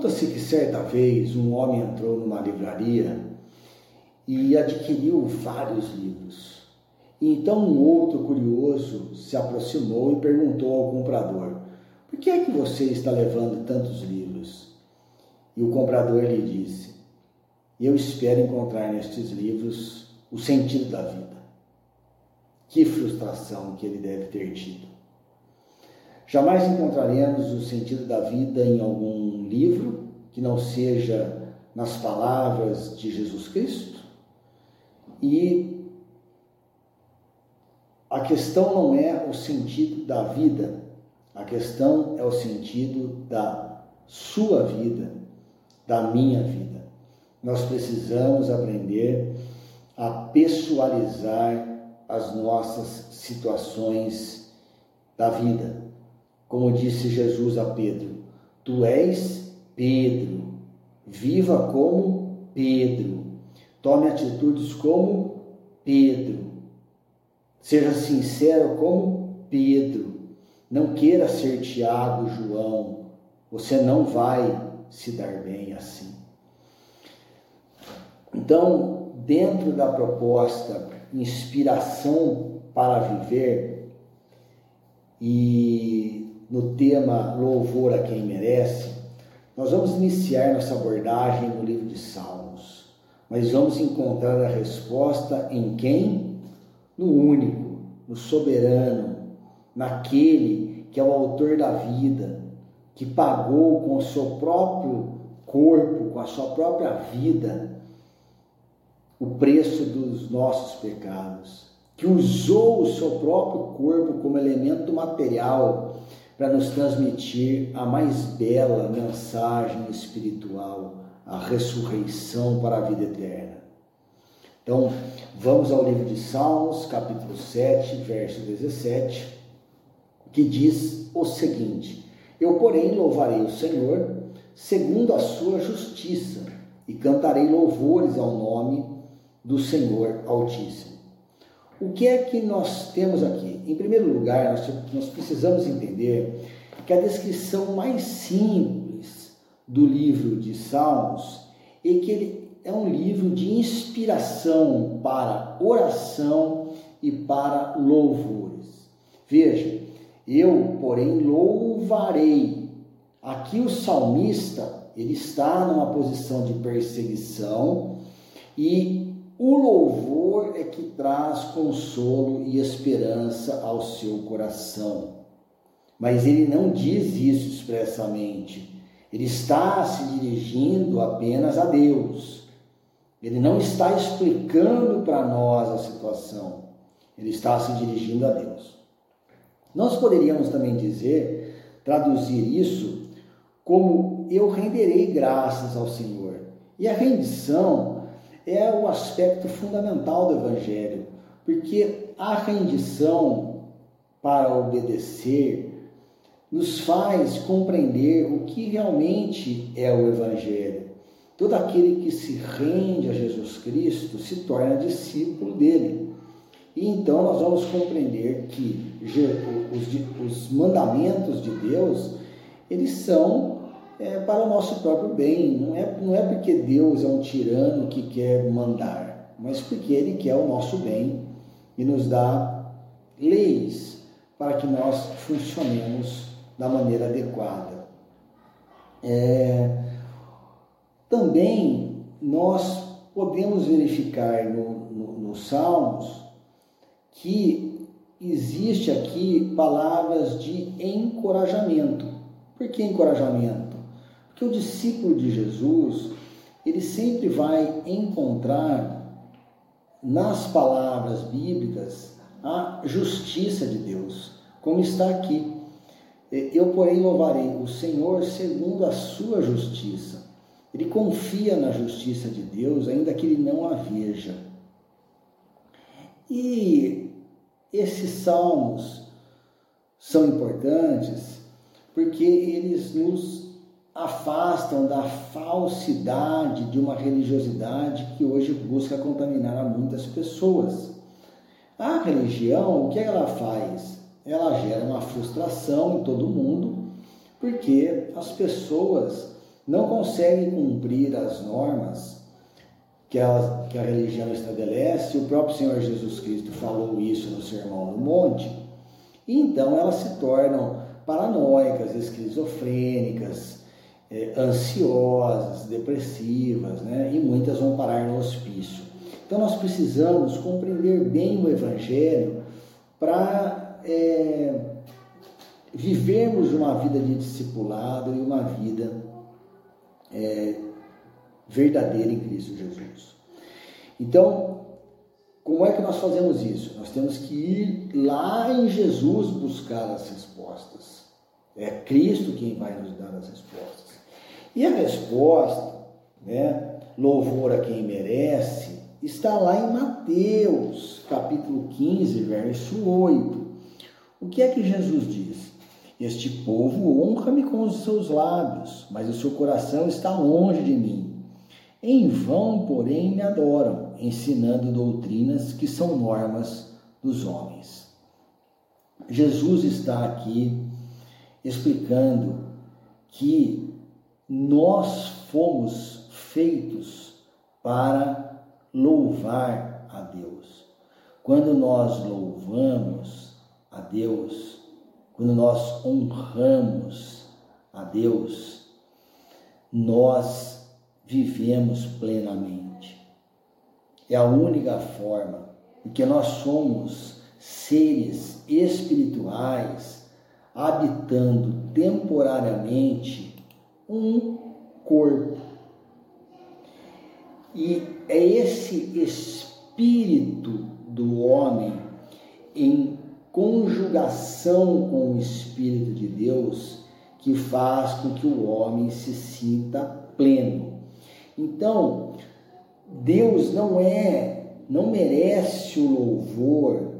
Conta-se que certa vez um homem entrou numa livraria e adquiriu vários livros. Então um outro curioso se aproximou e perguntou ao comprador: Por que é que você está levando tantos livros? E o comprador lhe disse: Eu espero encontrar nestes livros o sentido da vida. Que frustração que ele deve ter tido. Jamais encontraremos o sentido da vida em algum livro que não seja nas palavras de Jesus Cristo. E a questão não é o sentido da vida, a questão é o sentido da sua vida, da minha vida. Nós precisamos aprender a pessoalizar as nossas situações da vida. Como disse Jesus a Pedro: Tu és Pedro, viva como Pedro, tome atitudes como Pedro, seja sincero como Pedro, não queira ser Tiago, João, você não vai se dar bem assim. Então, dentro da proposta inspiração para viver e no tema louvor a quem merece, nós vamos iniciar nossa abordagem no livro de Salmos, mas vamos encontrar a resposta em quem? No único, no soberano, naquele que é o autor da vida, que pagou com o seu próprio corpo, com a sua própria vida, o preço dos nossos pecados, que usou o seu próprio corpo como elemento material para nos transmitir a mais bela mensagem espiritual, a ressurreição para a vida eterna. Então, vamos ao livro de Salmos, capítulo 7, verso 17, que diz o seguinte: Eu, porém, louvarei o Senhor segundo a sua justiça e cantarei louvores ao nome do Senhor Altíssimo. O que é que nós temos aqui? Em primeiro lugar, nós, precisamos entender que a descrição mais simples do livro de Salmos é que ele é um livro de inspiração para oração e para louvores. Veja, eu, porém, louvarei. Aqui o salmista, ele está numa posição de perseguição e o louvor é que traz consolo e esperança ao seu coração. Mas ele não diz isso expressamente. Ele está se dirigindo apenas a Deus. Ele não está explicando para nós a situação. Ele está se dirigindo a Deus. Nós poderíamos também dizer, traduzir isso como eu renderei graças ao Senhor. E a rendição é o aspecto fundamental do Evangelho, porque a rendição para obedecer nos faz compreender o que realmente é o Evangelho. Todo aquele que se rende a Jesus Cristo se torna discípulo dele. E então nós vamos compreender que os, os mandamentos de Deus, eles são é, para o nosso próprio bem. Não é, não é porque Deus é um tirano que quer mandar, mas porque Ele quer o nosso bem e nos dá leis para que nós funcionemos da maneira adequada. É, também nós podemos verificar no, no, nos Salmos que existe aqui palavras de encorajamento. Por que encorajamento? Que o discípulo de Jesus, ele sempre vai encontrar nas palavras bíblicas a justiça de Deus, como está aqui. Eu, porém, louvarei o Senhor segundo a sua justiça. Ele confia na justiça de Deus, ainda que ele não a veja. E esses salmos são importantes porque eles nos afastam da falsidade de uma religiosidade que hoje busca contaminar a muitas pessoas. A religião, o que ela faz? Ela gera uma frustração em todo mundo, porque as pessoas não consegue cumprir as normas que que a religião estabelece, o próprio Senhor Jesus Cristo falou isso no Sermão do Monte, e então elas se tornam paranoicas, esquizofrênicas, eh, ansiosas, depressivas, né? e muitas vão parar no hospício. Então nós precisamos compreender bem o Evangelho para é, vivermos uma vida de discipulado e uma vida é, verdadeira em Cristo Jesus. Então, como é que nós fazemos isso? Nós temos que ir lá em Jesus buscar as respostas. É Cristo quem vai nos dar as respostas. E a resposta, né, louvor a quem merece, está lá em Mateus, capítulo 15, verso 8. O que é que Jesus diz? Este povo honra-me com os seus lábios, mas o seu coração está longe de mim. Em vão, porém, me adoram, ensinando doutrinas que são normas dos homens. Jesus está aqui explicando que nós fomos feitos para louvar a Deus. Quando nós louvamos a Deus, quando nós honramos a Deus, nós vivemos plenamente. É a única forma, porque nós somos seres espirituais habitando temporariamente um corpo. E é esse espírito do homem em conjugação com o espírito de Deus que faz com que o homem se sinta pleno. Então, Deus não é, não merece o louvor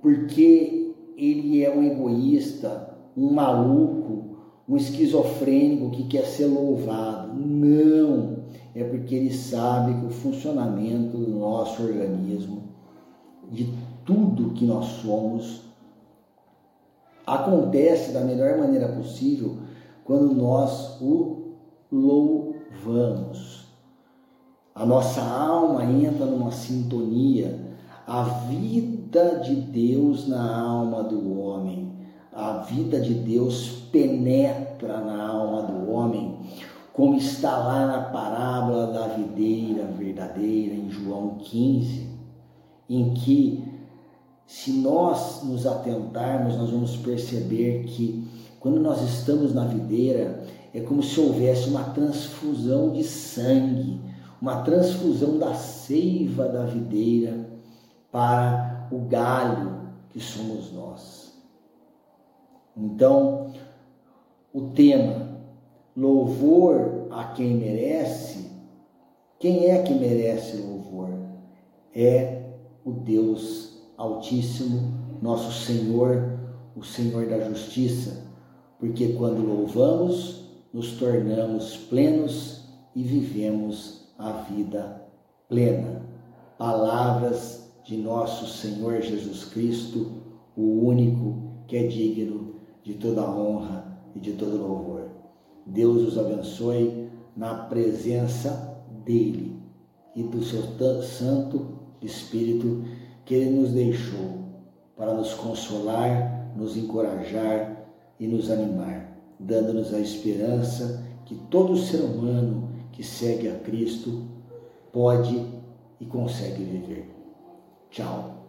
porque ele é um egoísta, um maluco, um esquizofrênico que quer ser louvado. Não, é porque ele sabe que o funcionamento do nosso organismo, de tudo que nós somos, acontece da melhor maneira possível quando nós o louvamos. A nossa alma entra numa sintonia a vida de Deus na alma do homem, vida de Deus penetra na alma do homem, como está lá na parábola da videira verdadeira, em João 15, em que, se nós nos atentarmos, nós vamos perceber que quando nós estamos na videira, é como se houvesse uma transfusão de sangue, uma transfusão da seiva da videira para o galho que somos nós. Então, o tema louvor a quem merece, quem é que merece louvor? É o Deus Altíssimo, nosso Senhor, o Senhor da Justiça, porque quando louvamos, nos tornamos plenos e vivemos a vida plena. Palavras de nosso Senhor Jesus Cristo, o único que é digno de toda honra e de todo louvor. Deus os abençoe na presença dele e do seu Santo Espírito que ele nos deixou para nos consolar, nos encorajar e nos animar, dando-nos a esperança que todo ser humano que segue a Cristo pode e consegue viver. Tchau.